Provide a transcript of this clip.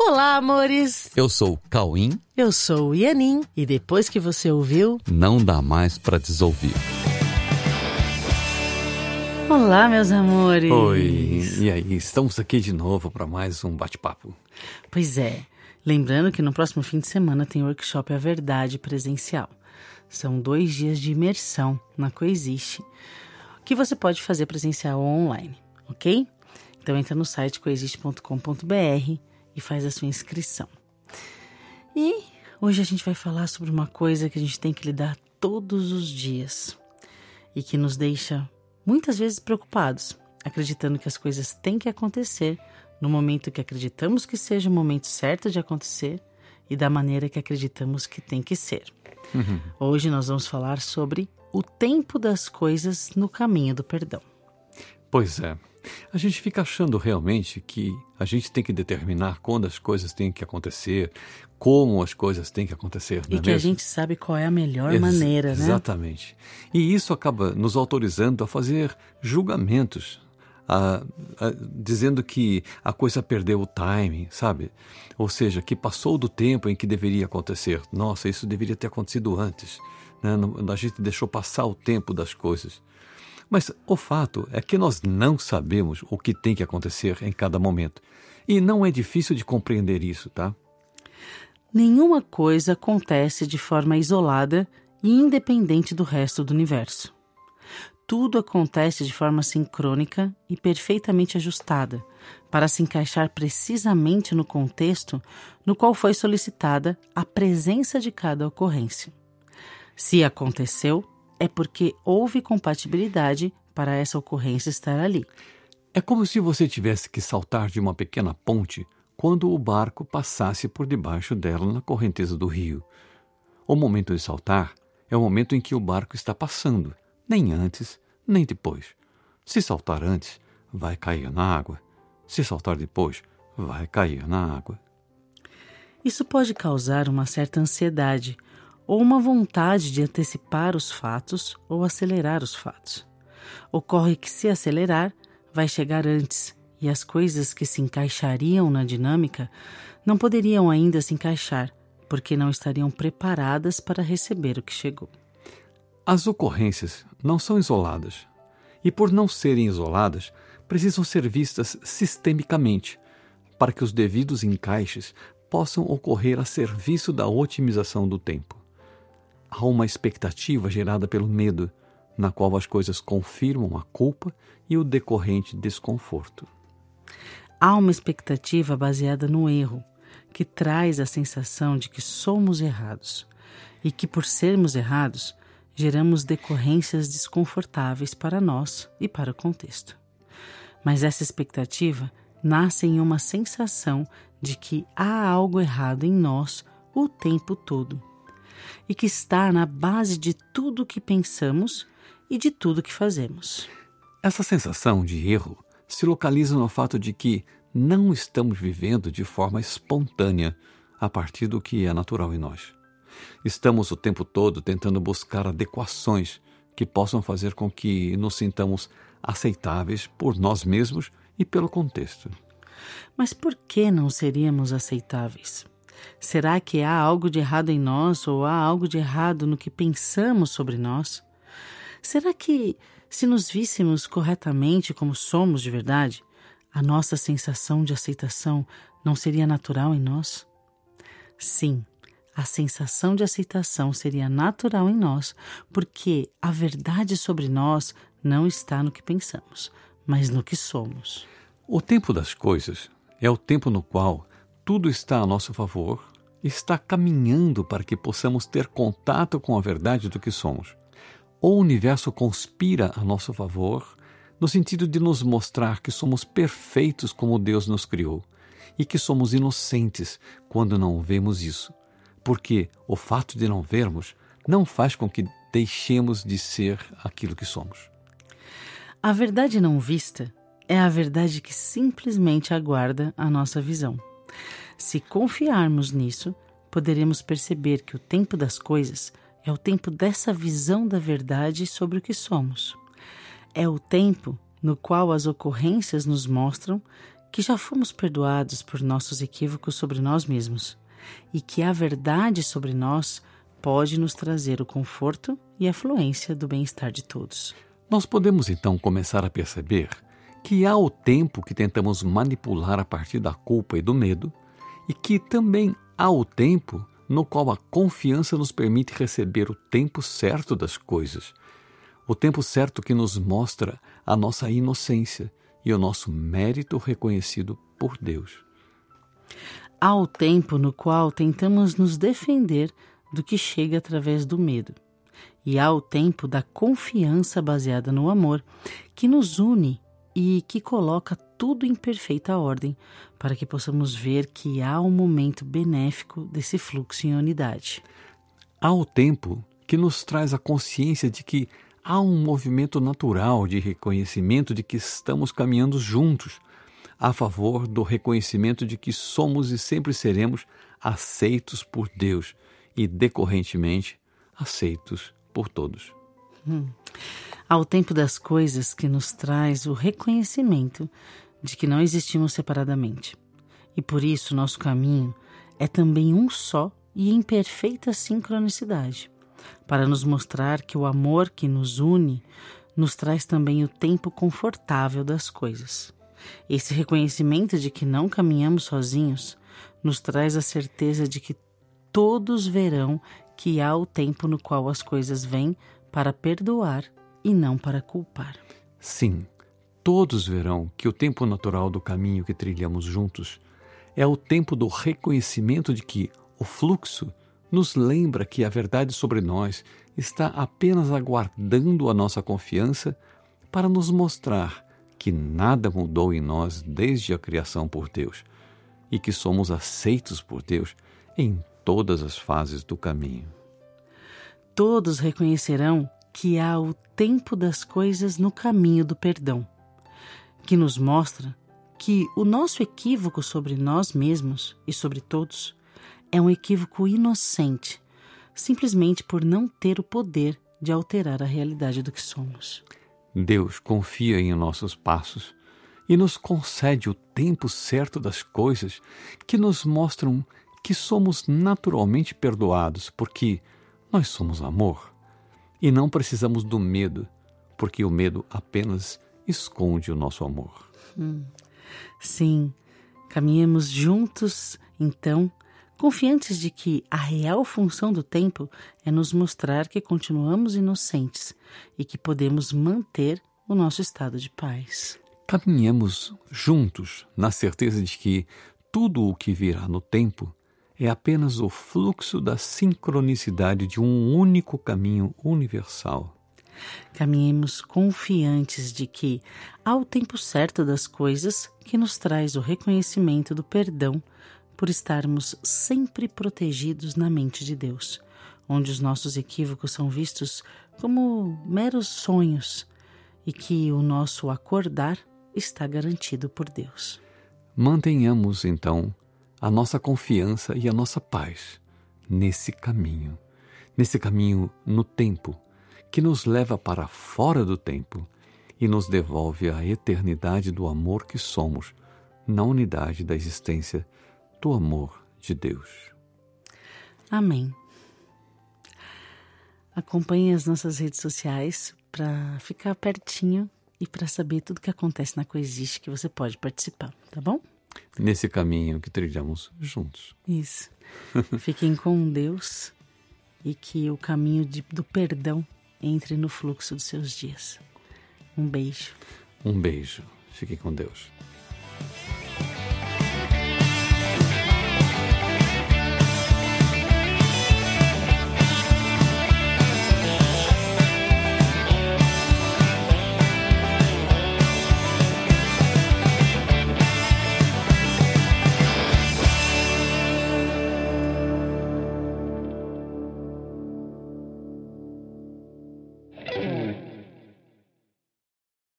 Olá, amores! Eu sou o Cauim. Eu sou o Ianin. E depois que você ouviu, Não dá mais pra desouvir. Olá, meus amores! Oi, e aí? Estamos aqui de novo para mais um bate-papo. Pois é, lembrando que no próximo fim de semana tem o workshop A Verdade presencial. São dois dias de imersão na Coexiste, que você pode fazer presencial ou online, ok? Então entra no site coexiste.com.br e faz a sua inscrição. E hoje a gente vai falar sobre uma coisa que a gente tem que lidar todos os dias e que nos deixa muitas vezes preocupados, acreditando que as coisas têm que acontecer no momento que acreditamos que seja o momento certo de acontecer e da maneira que acreditamos que tem que ser. Hoje nós vamos falar sobre o tempo das coisas no caminho do perdão. Pois é, a gente fica achando realmente que a gente tem que determinar quando as coisas têm que acontecer, como as coisas têm que acontecer, E é que a mesmo? gente sabe qual é a melhor Ex- maneira, né? Exatamente. E isso acaba nos autorizando a fazer julgamentos, a- a- dizendo que a coisa perdeu o timing, sabe? Ou seja, que passou do tempo em que deveria acontecer. Nossa, isso deveria ter acontecido antes. né? A gente deixou passar o tempo das coisas. Mas o fato é que nós não sabemos o que tem que acontecer em cada momento. E não é difícil de compreender isso, tá? Nenhuma coisa acontece de forma isolada e independente do resto do universo. Tudo acontece de forma sincrônica e perfeitamente ajustada para se encaixar precisamente no contexto no qual foi solicitada a presença de cada ocorrência. Se aconteceu, é porque houve compatibilidade para essa ocorrência estar ali. É como se você tivesse que saltar de uma pequena ponte quando o barco passasse por debaixo dela na correnteza do rio. O momento de saltar é o momento em que o barco está passando, nem antes, nem depois. Se saltar antes, vai cair na água. Se saltar depois, vai cair na água. Isso pode causar uma certa ansiedade ou uma vontade de antecipar os fatos ou acelerar os fatos. Ocorre que, se acelerar, vai chegar antes e as coisas que se encaixariam na dinâmica não poderiam ainda se encaixar porque não estariam preparadas para receber o que chegou. As ocorrências não são isoladas. E por não serem isoladas, precisam ser vistas sistemicamente, para que os devidos encaixes possam ocorrer a serviço da otimização do tempo. Há uma expectativa gerada pelo medo, na qual as coisas confirmam a culpa e o decorrente desconforto. Há uma expectativa baseada no erro, que traz a sensação de que somos errados e que, por sermos errados, geramos decorrências desconfortáveis para nós e para o contexto. Mas essa expectativa nasce em uma sensação de que há algo errado em nós o tempo todo e que está na base de tudo o que pensamos e de tudo que fazemos. Essa sensação de erro se localiza no fato de que não estamos vivendo de forma espontânea a partir do que é natural em nós. Estamos o tempo todo tentando buscar adequações que possam fazer com que nos sintamos aceitáveis por nós mesmos e pelo contexto. Mas por que não seríamos aceitáveis? Será que há algo de errado em nós ou há algo de errado no que pensamos sobre nós? Será que, se nos víssemos corretamente como somos de verdade, a nossa sensação de aceitação não seria natural em nós? Sim, a sensação de aceitação seria natural em nós, porque a verdade sobre nós não está no que pensamos, mas no que somos. O tempo das coisas é o tempo no qual tudo está a nosso favor, está caminhando para que possamos ter contato com a verdade do que somos. O universo conspira a nosso favor no sentido de nos mostrar que somos perfeitos como Deus nos criou e que somos inocentes quando não vemos isso, porque o fato de não vermos não faz com que deixemos de ser aquilo que somos. A verdade não vista é a verdade que simplesmente aguarda a nossa visão. Se confiarmos nisso, poderemos perceber que o tempo das coisas é o tempo dessa visão da verdade sobre o que somos. É o tempo no qual as ocorrências nos mostram que já fomos perdoados por nossos equívocos sobre nós mesmos e que a verdade sobre nós pode nos trazer o conforto e a fluência do bem-estar de todos. Nós podemos então começar a perceber que há o tempo que tentamos manipular a partir da culpa e do medo, e que também há o tempo no qual a confiança nos permite receber o tempo certo das coisas, o tempo certo que nos mostra a nossa inocência e o nosso mérito reconhecido por Deus. Há o tempo no qual tentamos nos defender do que chega através do medo. E há o tempo da confiança baseada no amor, que nos une e que coloca tudo em perfeita ordem, para que possamos ver que há um momento benéfico desse fluxo em unidade. Há o tempo que nos traz a consciência de que há um movimento natural de reconhecimento de que estamos caminhando juntos, a favor do reconhecimento de que somos e sempre seremos aceitos por Deus e, decorrentemente, aceitos por todos. Hum ao tempo das coisas que nos traz o reconhecimento de que não existimos separadamente. E por isso nosso caminho é também um só e em perfeita sincronicidade, para nos mostrar que o amor que nos une nos traz também o tempo confortável das coisas. Esse reconhecimento de que não caminhamos sozinhos nos traz a certeza de que todos verão que há o tempo no qual as coisas vêm para perdoar e não para culpar. Sim, todos verão que o tempo natural do caminho que trilhamos juntos é o tempo do reconhecimento de que o fluxo nos lembra que a verdade sobre nós está apenas aguardando a nossa confiança para nos mostrar que nada mudou em nós desde a criação por Deus e que somos aceitos por Deus em todas as fases do caminho. Todos reconhecerão que há o tempo das coisas no caminho do perdão, que nos mostra que o nosso equívoco sobre nós mesmos e sobre todos é um equívoco inocente, simplesmente por não ter o poder de alterar a realidade do que somos. Deus confia em nossos passos e nos concede o tempo certo das coisas que nos mostram que somos naturalmente perdoados, porque nós somos amor. E não precisamos do medo, porque o medo apenas esconde o nosso amor. Hum. Sim, caminhemos juntos, então, confiantes de que a real função do tempo é nos mostrar que continuamos inocentes e que podemos manter o nosso estado de paz. Caminhamos juntos na certeza de que tudo o que virá no tempo é apenas o fluxo da sincronicidade de um único caminho universal. Caminhemos confiantes de que há o tempo certo das coisas que nos traz o reconhecimento do perdão por estarmos sempre protegidos na mente de Deus, onde os nossos equívocos são vistos como meros sonhos e que o nosso acordar está garantido por Deus. Mantenhamos, então, a nossa confiança e a nossa paz nesse caminho, nesse caminho no tempo, que nos leva para fora do tempo e nos devolve a eternidade do amor que somos, na unidade da existência do amor de Deus. Amém. Acompanhe as nossas redes sociais para ficar pertinho e para saber tudo que acontece na Coexiste que você pode participar, tá bom? nesse caminho que trilhamos juntos. Isso. Fiquem com Deus e que o caminho de, do perdão entre no fluxo dos seus dias. Um beijo. Um beijo. Fiquem com Deus.